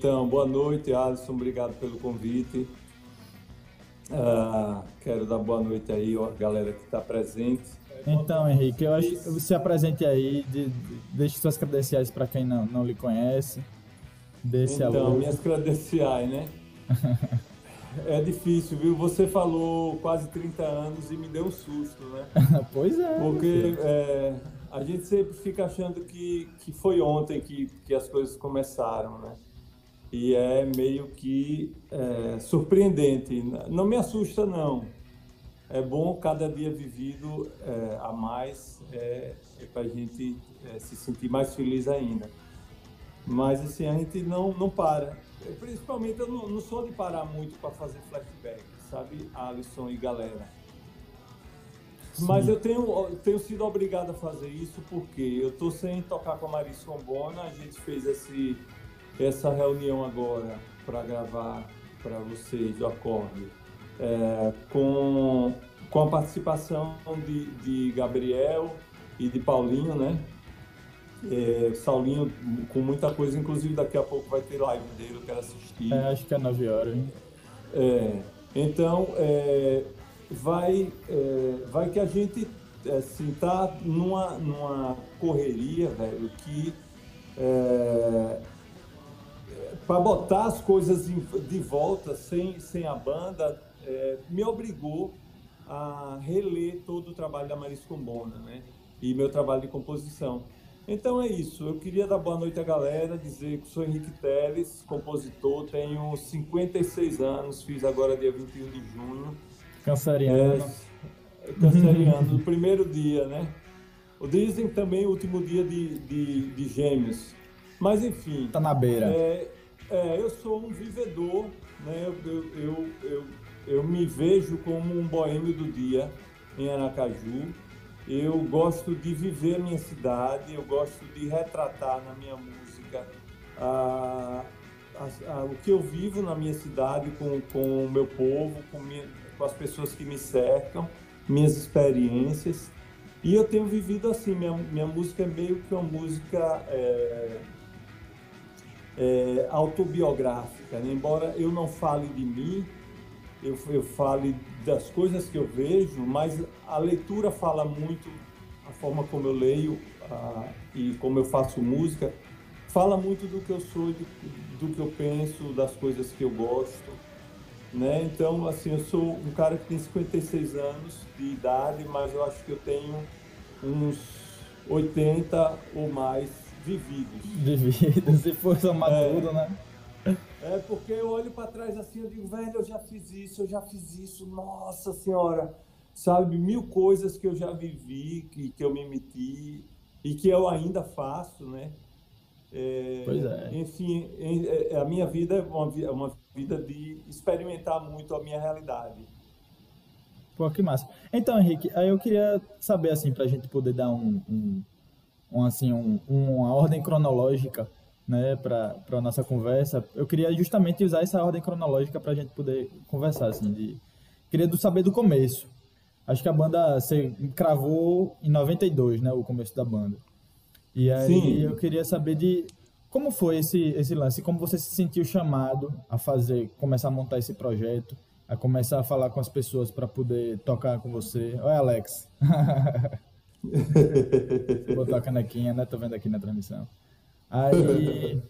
Então, boa noite, Alisson. Obrigado pelo convite. Uh, quero dar boa noite aí, ó, galera que está presente. Então, Henrique, eu acho que você apresente aí, de, de, deixe suas credenciais para quem não, não lhe conhece. Desse então, minhas credenciais, né? é difícil, viu? Você falou quase 30 anos e me deu um susto, né? pois é. Porque é, a gente sempre fica achando que, que foi ontem que, que as coisas começaram, né? E é meio que é, surpreendente. Não me assusta, não. É bom cada dia vivido é, a mais é, é para a gente é, se sentir mais feliz ainda. Mas assim, a gente não, não para. Principalmente eu não, não sou de parar muito para fazer flashback, sabe, Alisson e galera mas eu tenho, tenho sido obrigado a fazer isso porque eu estou sem tocar com a Marisa Sombona. A gente fez esse, essa reunião agora para gravar para vocês o acorde é, com, com a participação de, de Gabriel e de Paulinho, né? É, Saulinho com muita coisa, inclusive daqui a pouco vai ter live dele, eu quero assistir. É, acho que é 9 horas, hein? É, então, é, vai, é, vai que a gente assim, tá numa, numa correria, velho, que é, para botar as coisas de volta sem, sem a banda é, me obrigou a reler todo o trabalho da Marisa Combona, né? E meu trabalho de composição. Então é isso. Eu queria dar boa noite à galera, dizer que sou Henrique Teles, compositor, tenho 56 anos, fiz agora dia 21 de junho. Canceriano. É, canceriano, do primeiro dia, né? O dizem também o último dia de, de, de gêmeos. Mas enfim. Tá na beira. É, é, eu sou um vivedor, né? Eu, eu, eu, eu, eu me vejo como um boêmio do dia em Aracaju. Eu gosto de viver a minha cidade, eu gosto de retratar na minha música a, a, a, o que eu vivo na minha cidade com, com o meu povo, com minha, com as pessoas que me cercam, minhas experiências. E eu tenho vivido assim, minha, minha música é meio que uma música é, é, autobiográfica, né? embora eu não fale de mim, eu, eu fale das coisas que eu vejo, mas a leitura fala muito, a forma como eu leio a, e como eu faço música, fala muito do que eu sou, do, do que eu penso, das coisas que eu gosto. Né? Então, assim, eu sou um cara que tem 56 anos de idade, mas eu acho que eu tenho uns 80 ou mais vividos. Vividos, se for somar é, né? É, porque eu olho para trás assim, eu digo, velho, eu já fiz isso, eu já fiz isso, nossa senhora, sabe? Mil coisas que eu já vivi, que, que eu me meti e que eu ainda faço, né? É, pois é. Enfim, é, a minha vida é uma, é uma vida de experimentar muito a minha realidade. Pô, que massa. Então, Henrique, aí eu queria saber, assim, para a gente poder dar um, um, um assim, um, uma ordem cronológica né, para a nossa conversa, eu queria justamente usar essa ordem cronológica para a gente poder conversar, assim, de... Queria saber do começo. Acho que a banda você cravou em 92, né, o começo da banda. E aí Sim. eu queria saber de como foi esse, esse lance, como você se sentiu chamado a fazer, começar a montar esse projeto, a começar a falar com as pessoas para poder tocar com você. Oi, Alex. Botou a canequinha, né? Tô vendo aqui na transmissão. Aí,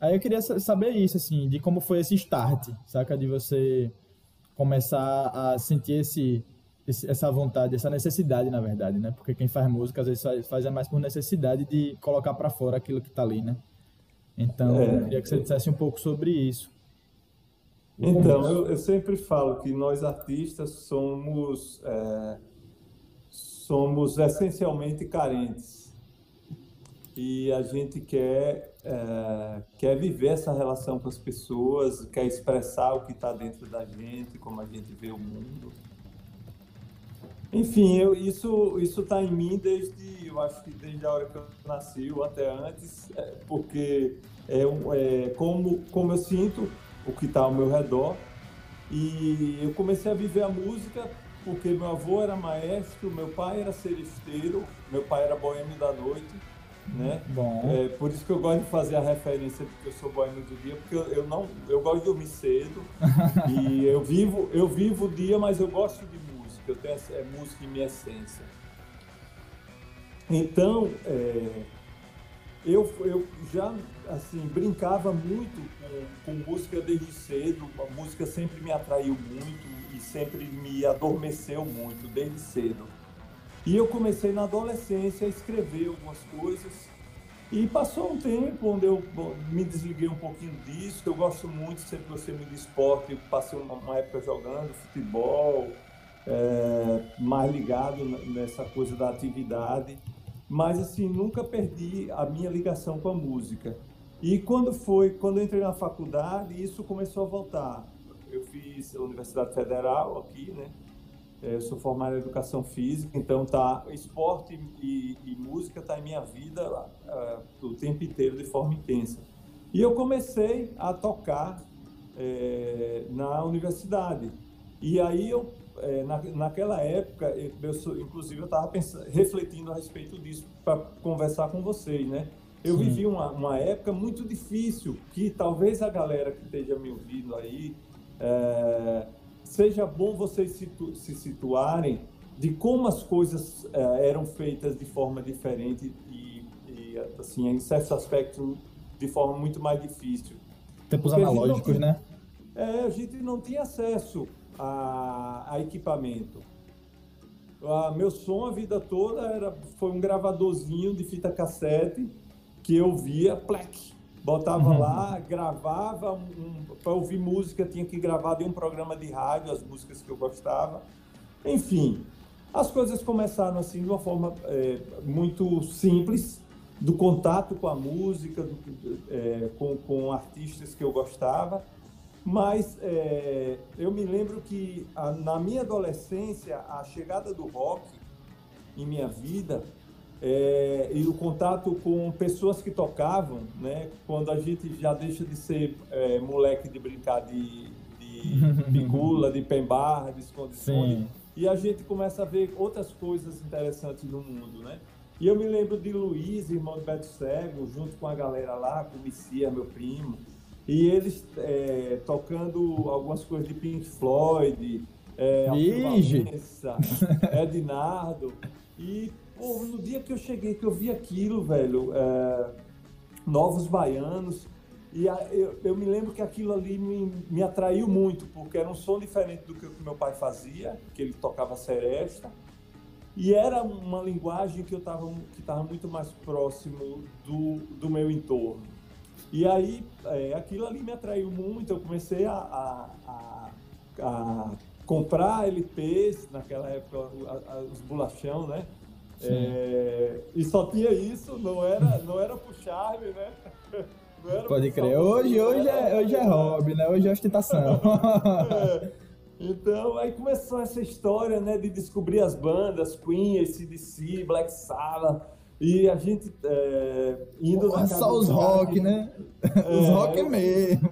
aí eu queria saber isso, assim, de como foi esse start, saca? De você começar a sentir esse, essa vontade, essa necessidade, na verdade, né? Porque quem faz música às vezes faz, faz é mais por necessidade de colocar para fora aquilo que está ali, né? Então, é, eu queria que você dissesse um pouco sobre isso. Então, eu, eu, sempre falo que nós artistas somos é, somos essencialmente carentes e a gente quer é, quer viver essa relação com as pessoas, quer expressar o que está dentro da gente, como a gente vê o mundo. Enfim, eu, isso isso está em mim desde, eu acho que desde a hora que eu nasci ou até antes, é, porque é, é, como, como eu sinto o que está ao meu redor. E eu comecei a viver a música porque meu avô era maestro, meu pai era seresteiro, meu pai era boêmio da noite. né? Bom. É, por isso que eu gosto de fazer a referência de que eu sou boêmio do dia, porque eu, eu não, eu gosto de dormir cedo e eu vivo, eu vivo o dia, mas eu gosto de música. Eu tenho é música em minha essência. Então, é, eu, eu já assim brincava muito com, com, música desde cedo. A música sempre me atraiu muito e sempre me adormeceu muito desde cedo. E eu comecei na adolescência a escrever algumas coisas. E passou um tempo onde eu me desliguei um pouquinho disso. Eu gosto muito, sempre gostei muito de esporte. Passei uma, uma época jogando futebol, é, mais ligado nessa coisa da atividade mas assim nunca perdi a minha ligação com a música. E quando foi, quando eu entrei na faculdade, isso começou a voltar. Eu fiz a Universidade Federal aqui, né? É, eu sou formado em educação física, então tá esporte e, e música tá em minha vida uh, o tempo inteiro de forma intensa. E eu comecei a tocar é, na universidade. E aí eu é, na, naquela época, eu inclusive eu estava refletindo a respeito disso para conversar com vocês, né? Eu Sim. vivi uma, uma época muito difícil, que talvez a galera que esteja me ouvindo aí, é, seja bom vocês situ, se situarem de como as coisas é, eram feitas de forma diferente e, e, assim, em certos aspectos, de forma muito mais difícil. Tempos Porque analógicos, né? É, a gente não tinha acesso a, a equipamento. A, meu som a vida toda era, foi um gravadorzinho de fita cassete que eu via, plec, botava uhum. lá, gravava, um, para ouvir música tinha que gravar de um programa de rádio as músicas que eu gostava. Enfim, as coisas começaram assim de uma forma é, muito simples, do contato com a música, do, é, com, com artistas que eu gostava mas é, eu me lembro que a, na minha adolescência, a chegada do rock em minha vida é, e o contato com pessoas que tocavam, né? Quando a gente já deixa de ser é, moleque de brincar de, de pigula, de pembarra, de esconde-esconde, e a gente começa a ver outras coisas interessantes no mundo, né? E eu me lembro de Luiz, irmão de Beto Cego, junto com a galera lá, com o Missia, meu primo, e eles é, tocando algumas coisas de Pink Floyd, é, Vanessa, Ednardo. E pô, no dia que eu cheguei, que eu vi aquilo, velho, é, Novos Baianos, e a, eu, eu, me lembro que aquilo ali me, me atraiu muito, porque era um som diferente do que o meu pai fazia, que ele tocava seresta. E era uma linguagem que eu estava que tava muito mais próximo do, do meu entorno. E aí, é, aquilo ali me atraiu muito. Eu comecei a, a, a, a comprar LPs, naquela época, os bolachão, né? É, e só tinha isso, não era, não era pro charme, né? Pode crer. Hoje, hoje, é, hoje é hobby, né? Hoje é ostentação. é. Então, aí começou essa história, né, de descobrir as bandas, Queen, ACDC, Black Sabbath, e a gente é, indo Porra, na Só os rock, né? É, os rock mesmo.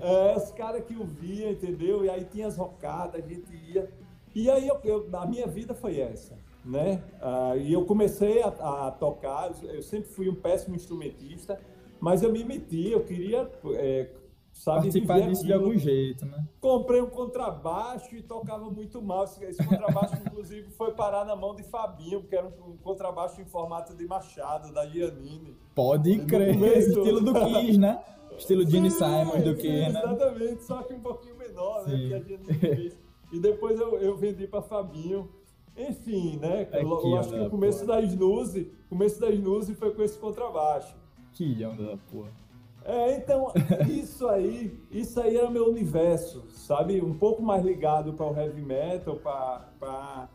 É, os caras que ouvia, entendeu? E aí tinha as rocadas, a gente ia. E aí eu, eu, a minha vida foi essa, né? Ah, e eu comecei a, a, tocar, eu sempre fui um péssimo instrumentista, mas eu me meti, eu queria é, sabe participar disso de algum jeito, né? Comprei um contrabaixo e tocava muito mal. Esse contrabaixo, inclusive, foi parar na mão de Fabinho, que era um, contrabaixo em formato de machado, da Giannini. Pode crer, estilo do Kiss, né? Estilo Gene Simons do Kiss, né? Exatamente, só que um pouquinho menor, né? Que a Giannini fez. E depois eu, eu vendi para Fabinho. Enfim, né? É eu, eu acho que o começo da Snooze, começo da Snooze foi com esse contrabaixo. Que onda da porra. É, então, isso aí, isso aí era meu universo, sabe? Um pouco mais ligado para o heavy metal, para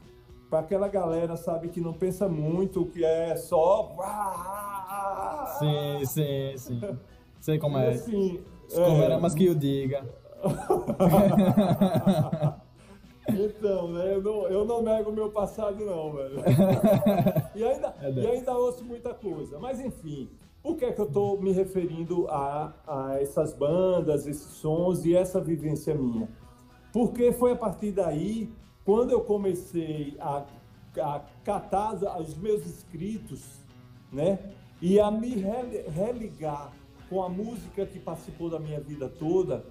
aquela galera, sabe, que não pensa muito, que é só. Sim, sim, sim. Sei como é. Assim, como é... mais que eu diga. Né? Eu não, eu não nego o meu passado, não, velho. E ainda, é e ainda ouço muita coisa. Mas, enfim, por que, é que eu estou me referindo a, a essas bandas, esses sons e essa vivência minha? Porque foi a partir daí, quando eu comecei a, a catar os meus escritos, né? e a me religar com a música que participou da minha vida toda,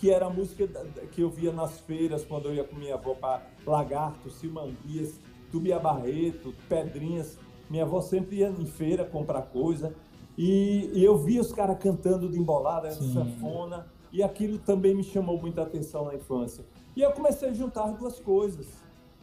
que era a música que eu via nas feiras quando eu ia com minha avó para Lagarto, Silmanguias, Tubia Barreto, Pedrinhas. Minha avó sempre ia em feira comprar coisa. E, e eu via os caras cantando de embolada, de sanfona, e aquilo também me chamou muita atenção na infância. E eu comecei a juntar duas coisas.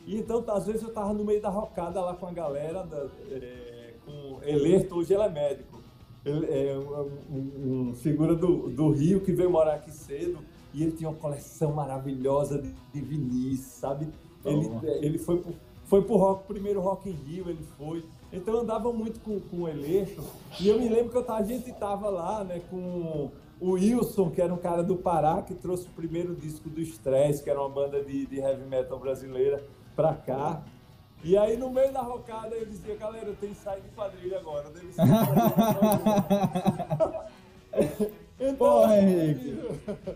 E então, às vezes, eu estava no meio da rocada lá com a galera, da, é, com Elerto, hoje ele é médico. Ele é um, um, figura do, do Rio que veio morar aqui cedo e ele tinha uma coleção maravilhosa de, de vinis, sabe? Ele, ele foi pro, foi pro rock, primeiro Rock in Rio, ele foi. Então eu andava muito com, com o Elerto. E eu me lembro que eu tava, a gente tava lá, né, com o Wilson, que era um cara do Pará, que trouxe o primeiro disco do Stress, que era uma banda de, de heavy metal brasileira, pra cá. E aí, no meio da rocada, eu dizia, galera, eu tenho que sair de quadrilha agora. Deve ser então, Porra, Henrique.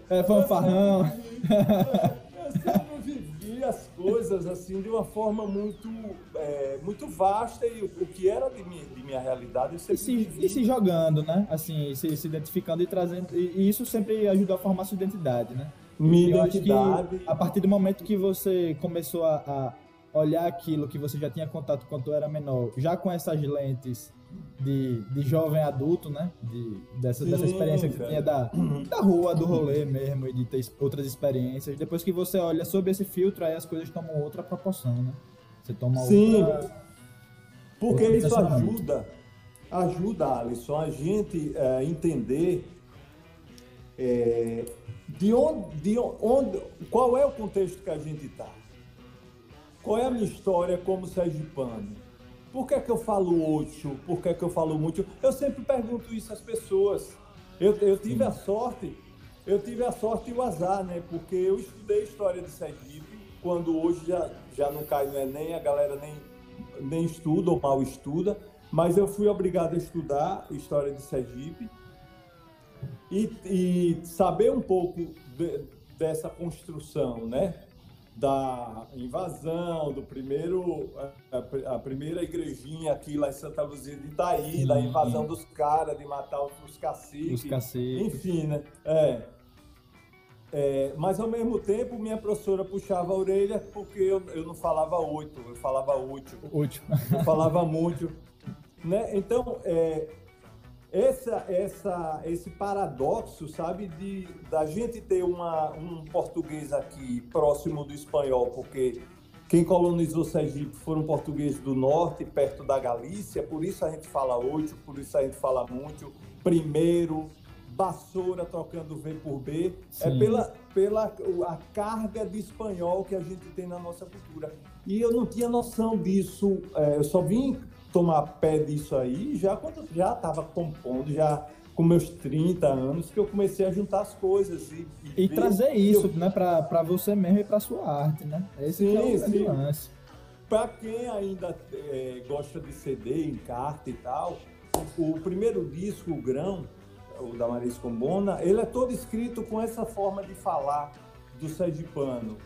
É fanfarrão. Eu sempre vivi as coisas assim de uma forma muito, é, muito vasta e o, que era de minha, de minha realidade eu sempre e se, vivi. E se jogando, né? Assim, se, se identificando e trazendo. E, e isso sempre ajuda a formar sua identidade, né? Minha eu identidade. Acho que a partir do momento que você começou a, a olhar aquilo que você já tinha contato quando era menor, já com essas lentes de, de jovem adulto, né? De, dessa, Sim, dessa experiência que tinha da, da rua, do rolê mesmo, e de ter outras experiências. Depois que você olha sob esse filtro, aí as coisas tomam outra proporção, né? Você toma Sim, outra. Porque outra isso ajuda, ajuda, Alisson, a gente é, entender é, de onde, de onde, qual é o contexto que a gente está. Qual é a minha história como sergipano? Por que, é que eu falo oito? Por que, é que eu falo muito? Eu sempre pergunto isso às pessoas. Eu, eu tive a sorte, eu tive a sorte e o azar, né? Porque eu estudei história de Sergipe, quando hoje já, já não cai no Enem, a galera nem, nem estuda ou mal estuda, mas eu fui obrigado a estudar história de Sergipe e, e saber um pouco de, dessa construção, né? Da invasão, do primeiro a, a, primeira igrejinha aqui lá em Santa Luzia de Itaí, Sim. da invasão dos caras, de matar os caciques, os caciques. enfim, né? É. é. mas ao mesmo tempo minha professora puxava a orelha porque eu, eu não falava oito, eu falava oito. Oito. Eu falava muito. Né? Então, é, essa, essa, esse paradoxo, sabe, de da gente ter uma, um português aqui próximo do espanhol, porque quem colonizou Sergipe foram portugueses do norte, perto da Galícia, por isso a gente fala oito, por isso a gente fala muito, primeiro, vassoura trocando V por B, é Sim. é pela, pela a carga de espanhol que a gente tem na nossa cultura. E eu não tinha noção disso, é, eu só vim tomar pé disso aí já quando já estava compondo, já com meus 30 anos, que eu comecei a juntar as coisas e, e, e trazer isso, eu... né, para você mesmo e para sua arte, né? Esse sim, é o sim. lance. Para quem ainda é, gosta de CD, em carta e tal, o, o primeiro disco, o Grão, o da Maria Combona, ele é todo escrito com essa forma de falar do sergipano,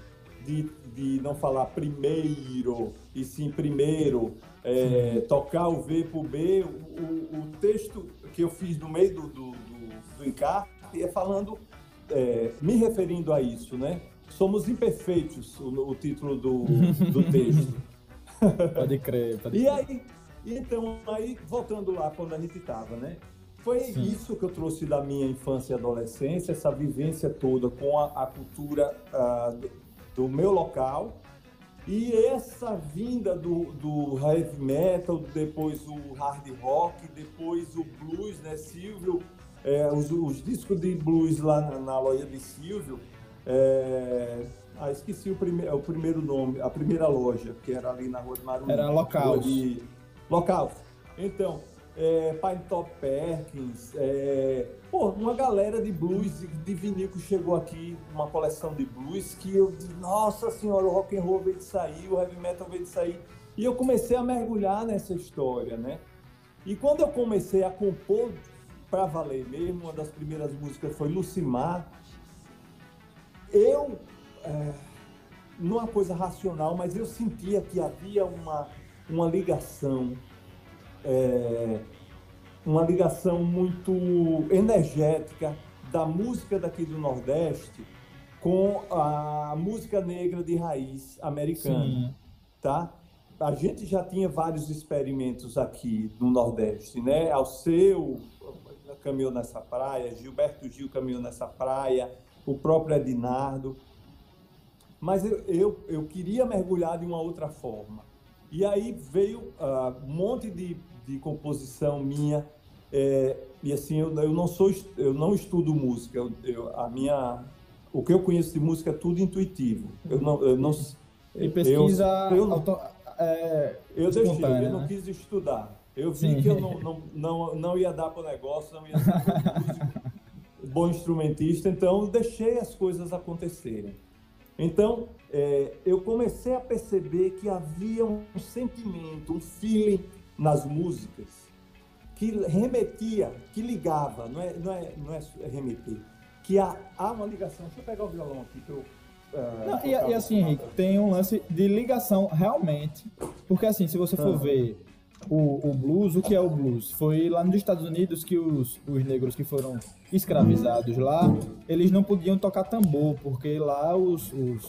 de, de não falar primeiro, e sim primeiro, é, tocar o V por B. O, o, texto que eu fiz no meio do, do, do, do encarte é falando, é, me referindo a isso, né? Somos imperfeitos, o, o título do, do texto. Pode crer, pode E aí, então, aí, voltando lá quando a gente estava, né? Foi Sim. isso que eu trouxe da minha infância e adolescência, essa vivência toda com a, a cultura do, do meu local, e essa vinda do, do heavy metal, depois o hard rock, depois o blues, né, Silvio? É, os, os, discos de blues lá na, na loja de Silvio. É, ah, esqueci o, prime, o primeiro nome, a primeira loja, que era ali na Rua de Marumbi. Era local. Local. Então, é, Pine Top Perkins, é, pô, uma galera de blues, de vinil que chegou aqui, uma coleção de blues, que eu disse, nossa senhora, o rock and roll veio de sair, o heavy metal veio de sair. E eu comecei a mergulhar nessa história, né? E quando eu comecei a compor para valer mesmo, uma das primeiras músicas foi Lucimar, eu, é, numa coisa racional, mas eu sentia que havia uma, uma ligação é, uma ligação muito energética da música daqui do Nordeste com a música negra de raiz americana, Sim. tá? A gente já tinha vários experimentos aqui no Nordeste, né? Alceu caminhou nessa praia, Gilberto Gil caminhou nessa praia, o próprio Edinardo. Mas eu, eu, eu queria mergulhar de uma outra forma. E aí veio uh, um monte de, de composição minha. É, e assim, eu, eu, não sou, eu não estudo música. Eu, eu, a minha, o que eu conheço de música é tudo intuitivo. Eu não, eu não e pesquisa eu, eu, auto, é, eu deixei, eu não né? quis estudar. Eu vi Sim. que eu não, não, não, não ia dar para o negócio, não ia ser músico, bom instrumentista, então deixei as coisas acontecerem. Então, é, eu comecei a perceber que havia um sentimento, um feeling nas músicas que remetia, que ligava, não é, não é, não é remeter, que há, há uma ligação. Deixa eu pegar o violão aqui que eu Uh, não, e, e, assim, Henrique, tem um lance de ligação realmente. Porque assim, se você for ah. ver o, o blues, o que é o blues? Foi lá nos Estados Unidos que os, os negros que foram escravizados lá, eles não podiam tocar tambor, porque lá os, os,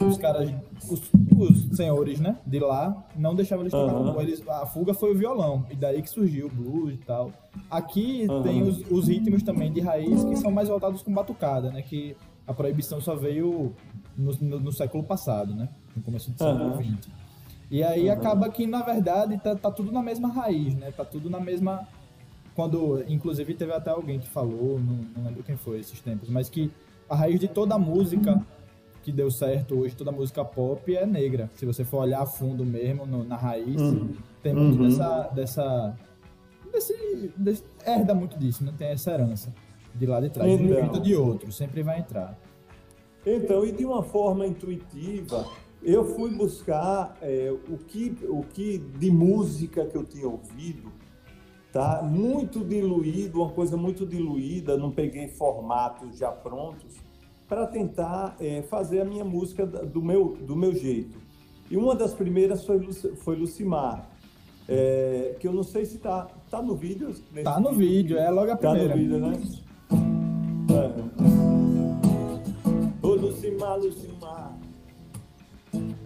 os caras, os, os senhores, né, de lá, não deixavam eles tocar uhum. tambor. Eles, a fuga foi o violão, e daí que surgiu o blues e tal. Aqui uhum. tem os, os ritmos também de raiz que são mais voltados com batucada, né, que a proibição só veio no, no, no século passado, né, no começo do século XX. E aí uhum. acaba que, na verdade, tá, tá, tudo na mesma raiz, né? Tá tudo na mesma. Quando, inclusive, teve até alguém que falou, não, não lembro quem foi esses tempos, mas que a raiz de toda a música que deu certo hoje, toda a música pop é negra. Se você for olhar a fundo mesmo, no, na raiz, uhum. tem muito uhum. dessa. dessa desse, desse, herda muito disso, né? Tem essa herança de lá de trás. Então, de outro, sempre vai entrar. Então, e de uma forma intuitiva, eu fui buscar é, o, que, o que de música que eu tinha ouvido, tá? Muito diluído, uma coisa muito diluída, não peguei formatos já prontos para tentar é, fazer a minha música do meu, do meu jeito. E uma das primeiras foi, foi Lucimar, é, que eu não sei se tá, tá no vídeo. Tá no vídeo, é logo a primeira. Tá no vídeo, né? É. Ô Lucimar, Lucimar,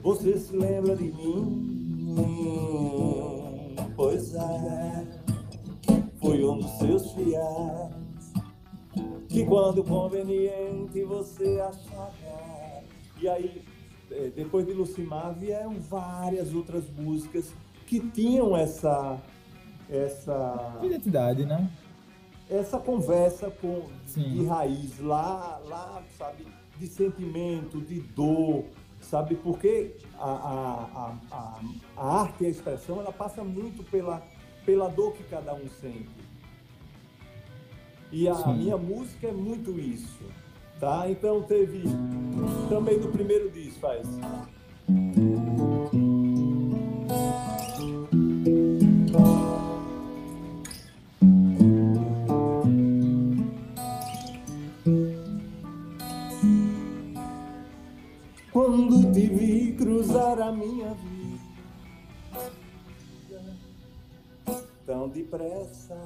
você se lembra de mim? Pois é, foi um dos seus fiéis que quando conveniente você achava. E aí, é, depois de Lucimar, vieram várias outras músicas que tinham essa essa identidade, né? Essa conversa com Sim. de raiz lá, lá, sabe, de sentimento, de dor, sabe? Porque a, a, a, a, arte e a expressão ela passa muito pela, pela dor que cada um sente. E a, minha música é muito isso, tá? Então teve também no primeiro disco faz. Minha vida tão depressa.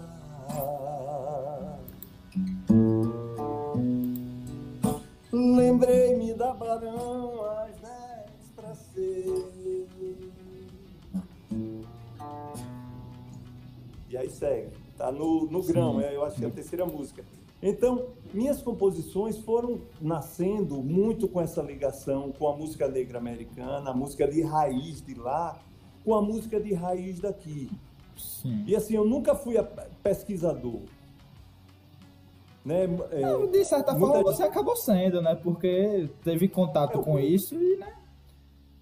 No, no grão, é, eu acho que é a terceira música. Então, minhas composições foram nascendo muito com essa ligação com a música negra americana, a música de raiz de lá, com a música de raiz daqui. Sim. E assim, eu nunca fui pesquisador. Né? É, de certa forma você acabou sendo, né? Porque teve contato eu, com isso e, né?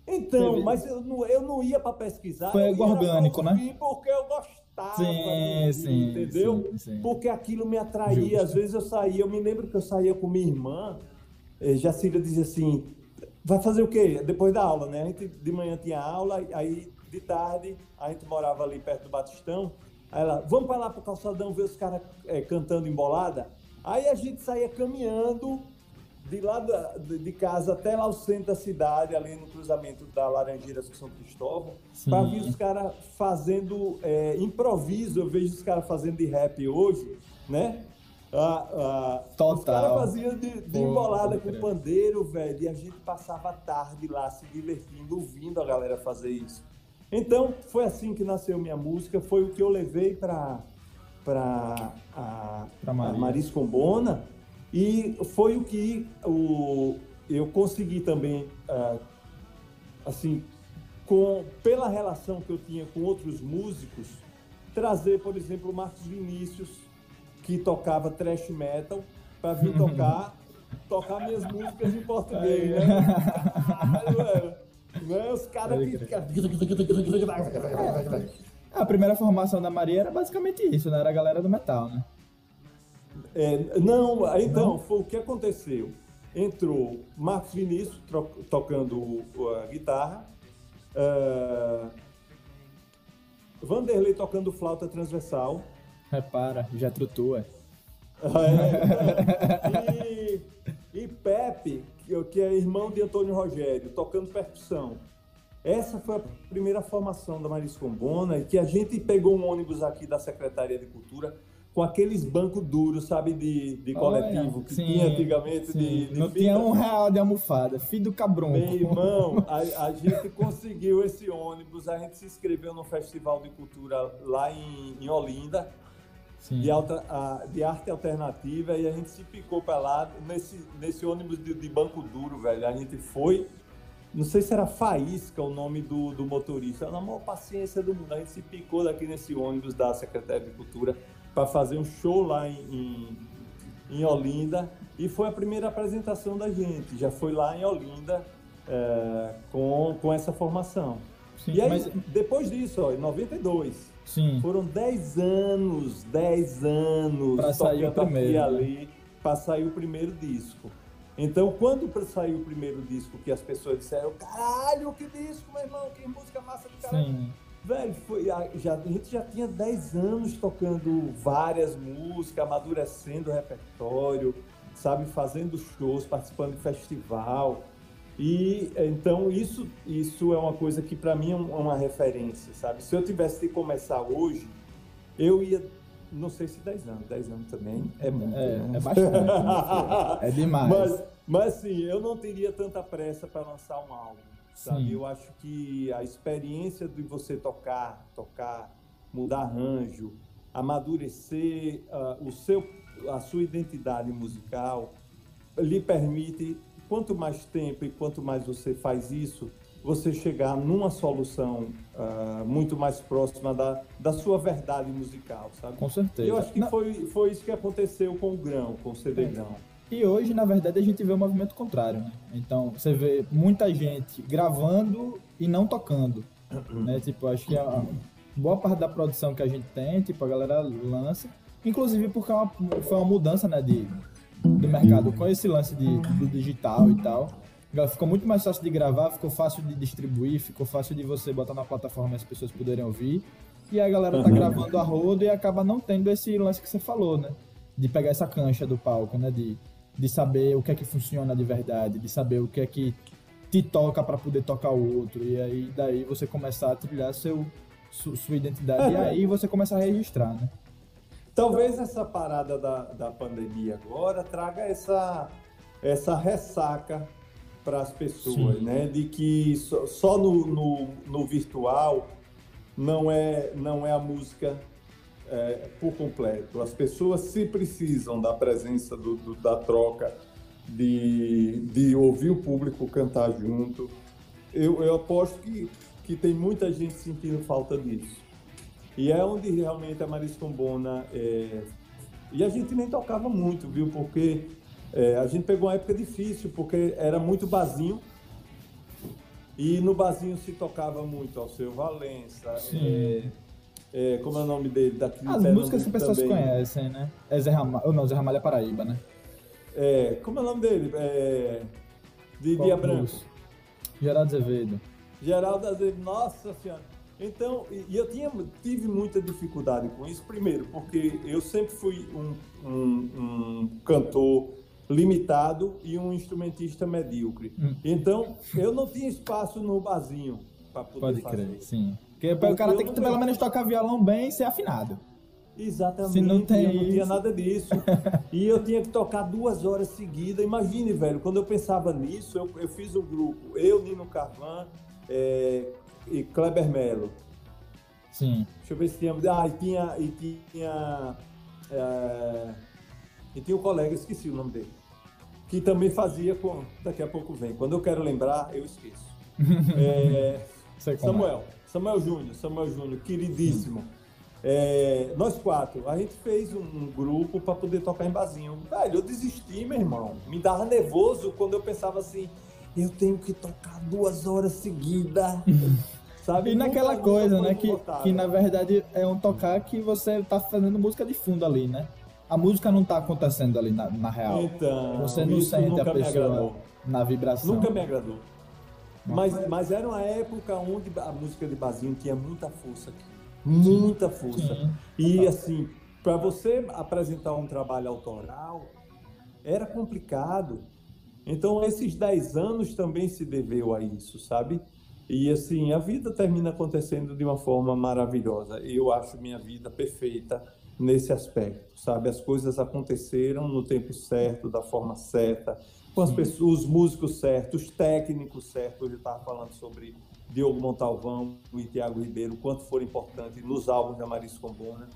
Então, teve... mas eu não, eu não ia para pesquisar. Foi orgânico, né? Porque eu gostava Sim, sim. Entendeu? Sim. Porque aquilo me atraía. Justo. Às vezes eu saía, eu me lembro que eu saía com minha irmã, eh, Jacília dizia assim: vai fazer o quê? Depois da aula, né? A gente de manhã tinha aula, aí de tarde a gente morava ali perto do Batistão. Aí ela, vamos para lá pro calçadão ver os caras é, cantando embolada. Aí a gente saía caminhando de lá da, de casa até lá o centro da cidade, ali no cruzamento da Laranjeiras com São Cristóvão, para ver os caras fazendo é, improviso. Eu vejo os caras fazendo de rap hoje, né? Ah, ah, Total. Os caras faziam de, de embolada com pandeiro, velho, e a gente passava a tarde lá se divertindo, ouvindo a galera fazer isso. Então, foi assim que nasceu minha música, foi o que eu levei para para a, a Maris Combona e foi o que o, eu consegui também, uh, assim, com, pela relação que eu tinha com outros músicos, trazer, por exemplo, o Marcos Vinícius, que tocava thrash metal, para vir tocar, tocar minhas músicas em português, né? Não é os caras que A primeira formação da Maria era basicamente isso, né? Era a galera do metal, né? É, não, então, não? foi o que aconteceu. Entrou Marcos Vinícius tocando a guitarra, uh, Vanderlei tocando flauta transversal. Repara, já trutua. É, e, e Pepe, que é irmão de Antônio Rogério, tocando percussão. Essa foi a primeira formação da Maris Combona e que a gente pegou um ônibus aqui da Secretaria de Cultura com aqueles bancos duros, sabe, de, de coletivo que sim, tinha antigamente. De, de Não fita. tinha um real de almofada, filho do cabrão. Meu irmão, a, a, gente conseguiu esse ônibus, a gente se inscreveu no Festival de Cultura lá em, em Olinda, de, alta, a, de arte alternativa, e a gente se picou para lá nesse, nesse ônibus de, de banco duro, velho. A gente foi não sei se era Faísca o nome do, do motorista, na maior paciência do mundo. A gente se picou daqui nesse ônibus da Secretaria de Cultura para fazer um show lá em, em, em, Olinda e foi a primeira apresentação da gente. Já foi lá em Olinda é, com, com essa formação. Sim, e aí, mas... depois disso, ó, em 92, Sim. foram 10 anos, 10 anos para sair o primeiro, né? ali, para sair o primeiro disco. Então, quando saiu o primeiro disco, que as pessoas disseram, caralho, que disco, meu irmão, que música massa do caralho. Sim. Velho, foi, a, já, a gente já tinha 10 anos tocando várias músicas, amadurecendo o repertório, sabe, fazendo shows, participando de festival. E então isso, isso é uma coisa que para mim é uma referência, sabe? Se eu tivesse que começar hoje, eu ia não sei se 10 anos. 10 anos também é muito. É, né? é bastante. é demais. Mas, mas sim, eu não teria tanta pressa para lançar um álbum. Sabe? Eu acho que a experiência de você tocar, tocar, mudar arranjo, amadurecer uh, o seu, a sua identidade musical, lhe permite, quanto mais tempo e quanto mais você faz isso, você chegar numa solução uh, muito mais próxima da, da sua verdade musical, sabe? Com certeza. Eu acho que foi, foi isso que aconteceu com o grão, com o CD é. E hoje, na verdade, a gente vê o um movimento contrário, né? Então, você vê muita gente gravando e não tocando, né? Tipo, acho que a boa parte da produção que a gente tem, tipo, a galera lança, inclusive porque é uma, foi uma mudança, né, de, do mercado com esse lance de, do digital e tal ficou muito mais fácil de gravar, ficou fácil de distribuir, ficou fácil de você botar na plataforma e as pessoas poderem ouvir. E a galera tá uhum. gravando a roda e acaba não tendo esse lance que você falou, né? De pegar essa cancha do palco, né? De, de saber o que é que funciona de verdade, de saber o que é que te toca para poder tocar o outro. E aí daí você começar a trilhar seu, su, sua identidade. e aí você começa a registrar, né? Talvez essa parada da, da pandemia agora traga essa, essa ressaca para as pessoas, Sim. né? De que só, só no, no, no, virtual não é, não é a música é, por completo. As pessoas se precisam da presença do, do, da troca, de, de ouvir o público cantar junto. Eu, eu aposto que, que tem muita gente sentindo falta disso. E é onde realmente a Marisa Combona... É... E a gente nem tocava muito, viu? Porque é, a gente pegou uma época difícil, porque era muito bazinho. E no bazinho se tocava muito ao seu Valença. É, é, como é o nome dele? Daqui As músicas que as pessoas também. conhecem, né? É Zé Ramalho. Ou não, Zé Ramalho é Paraíba, né? É, como é o nome dele? É, Dia Branco. Geraldo Azevedo. Geraldo Azevedo, nossa senhora. Então, e eu tinha, tive muita dificuldade com isso, primeiro, porque eu sempre fui um, um, um cantor limitado e um instrumentista medíocre. Hum. Então, eu não tinha espaço no barzinho para poder Pode fazer. crer, sim. Porque, Porque o cara tem que pelo menos tocar violão bem e ser afinado. Exatamente. Se não tem eu não tinha nada disso. e eu tinha que tocar duas horas seguidas. Imagine, velho, quando eu pensava nisso, eu, eu fiz um grupo, eu, Nino Carvan é, e Kleber Melo. Sim. Deixa eu ver se tinha. Ah, e tinha. E tinha, é, e tinha um colega, esqueci o nome dele. Que também fazia com. Daqui a pouco vem. Quando eu quero lembrar, eu esqueço. É, Samuel. Samuel Júnior, Samuel Júnior, queridíssimo. É, nós quatro, a gente fez um, grupo para poder tocar em barzinho. Velho, eu desisti, meu irmão. Me dava nervoso quando eu pensava assim, eu tenho que tocar duas horas seguidas. Sabe? E naquela coisa, né? Que, que na verdade é um tocar que você tá fazendo música de fundo ali, né? A música não tá acontecendo ali na, na real. Então, você não sente a pessoa na vibração. Nunca me agradou. Mas, mas era uma época onde a música de barzinho tinha muita força aqui muita força. Sim. E assim, para você apresentar um trabalho autoral, era complicado. Então, esses 10 anos também se deveu a isso, sabe? E assim, a vida termina acontecendo de uma forma maravilhosa. Eu acho minha vida perfeita nesse aspecto, sabe? As coisas aconteceram no tempo certo, da forma certa, com as pessoas, os músicos certos, os técnicos certos. Eu estava falando sobre Diogo Montalvão e Tiago Ribeiro, quanto foram importantes nos álbuns da Marisa Combona.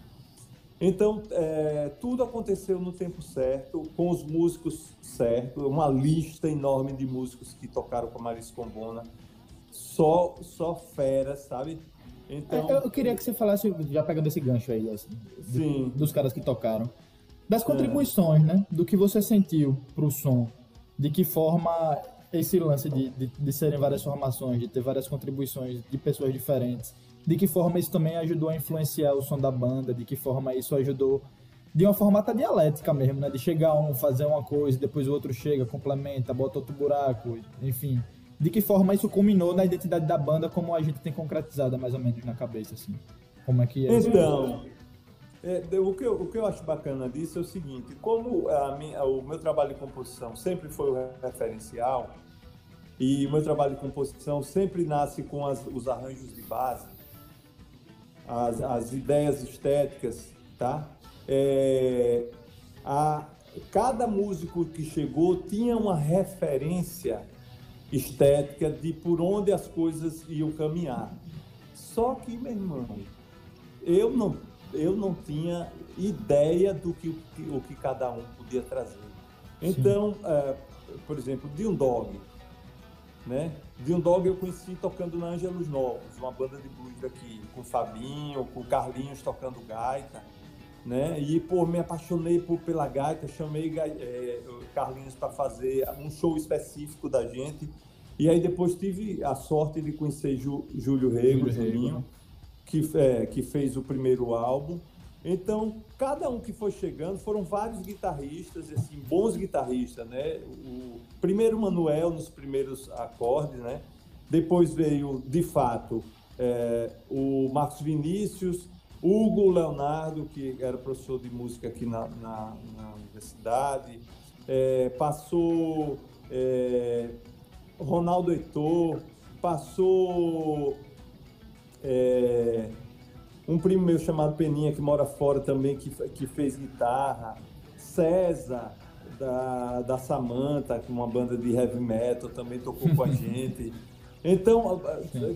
Então, é, tudo aconteceu no tempo certo, com os músicos certos, uma lista enorme de músicos que tocaram com a Marisa Combona, só, só feras, sabe? Então, eu, eu, queria que você falasse, já pegando esse gancho aí, assim, sim. dos caras que tocaram, das contribuições, é. né? Do que você sentiu pro som, de que forma esse lance de, de, de serem várias formações, de ter várias contribuições de pessoas diferentes, de que forma isso também ajudou a influenciar o som da banda, de que forma isso ajudou de uma formata dialética mesmo, né? De chegar um, fazer uma coisa, depois o outro chega, complementa, bota outro buraco, enfim. De que forma isso culminou na identidade da banda, como a gente tem concretizada mais ou menos na cabeça, assim. Como é que é? Então, é, o, que eu, o que eu acho bacana disso é o seguinte: como minha, o meu trabalho de composição sempre foi o referencial, e o meu trabalho de composição sempre nasce com as, os arranjos de base, as, as ideias estéticas, tá? É, a, cada músico que chegou tinha uma referência estética de por onde as coisas iam caminhar. Só que, meu irmão, eu não eu não tinha ideia do que o que cada um podia trazer. Então, é, por exemplo, de um dog, né? De um dog eu conheci tocando na Ângelos Novos, uma banda de blues aqui, com o Fabinho, com o Carlinhos tocando gaita, né? E pô, me apaixonei por, pela gaita, chamei é, Carlinhos para fazer um show específico da gente. E aí depois tive a sorte de conhecer Ju, Júlio Rego, Julinho. Né? Que, é, que fez o primeiro álbum. Então, cada um que foi chegando, foram vários guitarristas, assim, bons guitarristas, né? O primeiro Manuel nos primeiros acordes, né? Depois veio, de fato, é, o Marcos Vinícius, Hugo Leonardo, que era professor de música aqui na, na, na universidade, é, passou é, Ronaldo Heitor, passou é, um primo meu chamado Peninha, que mora fora também, que, que fez guitarra. César, da, da Samantha, uma banda de heavy metal, também tocou com a gente. Então,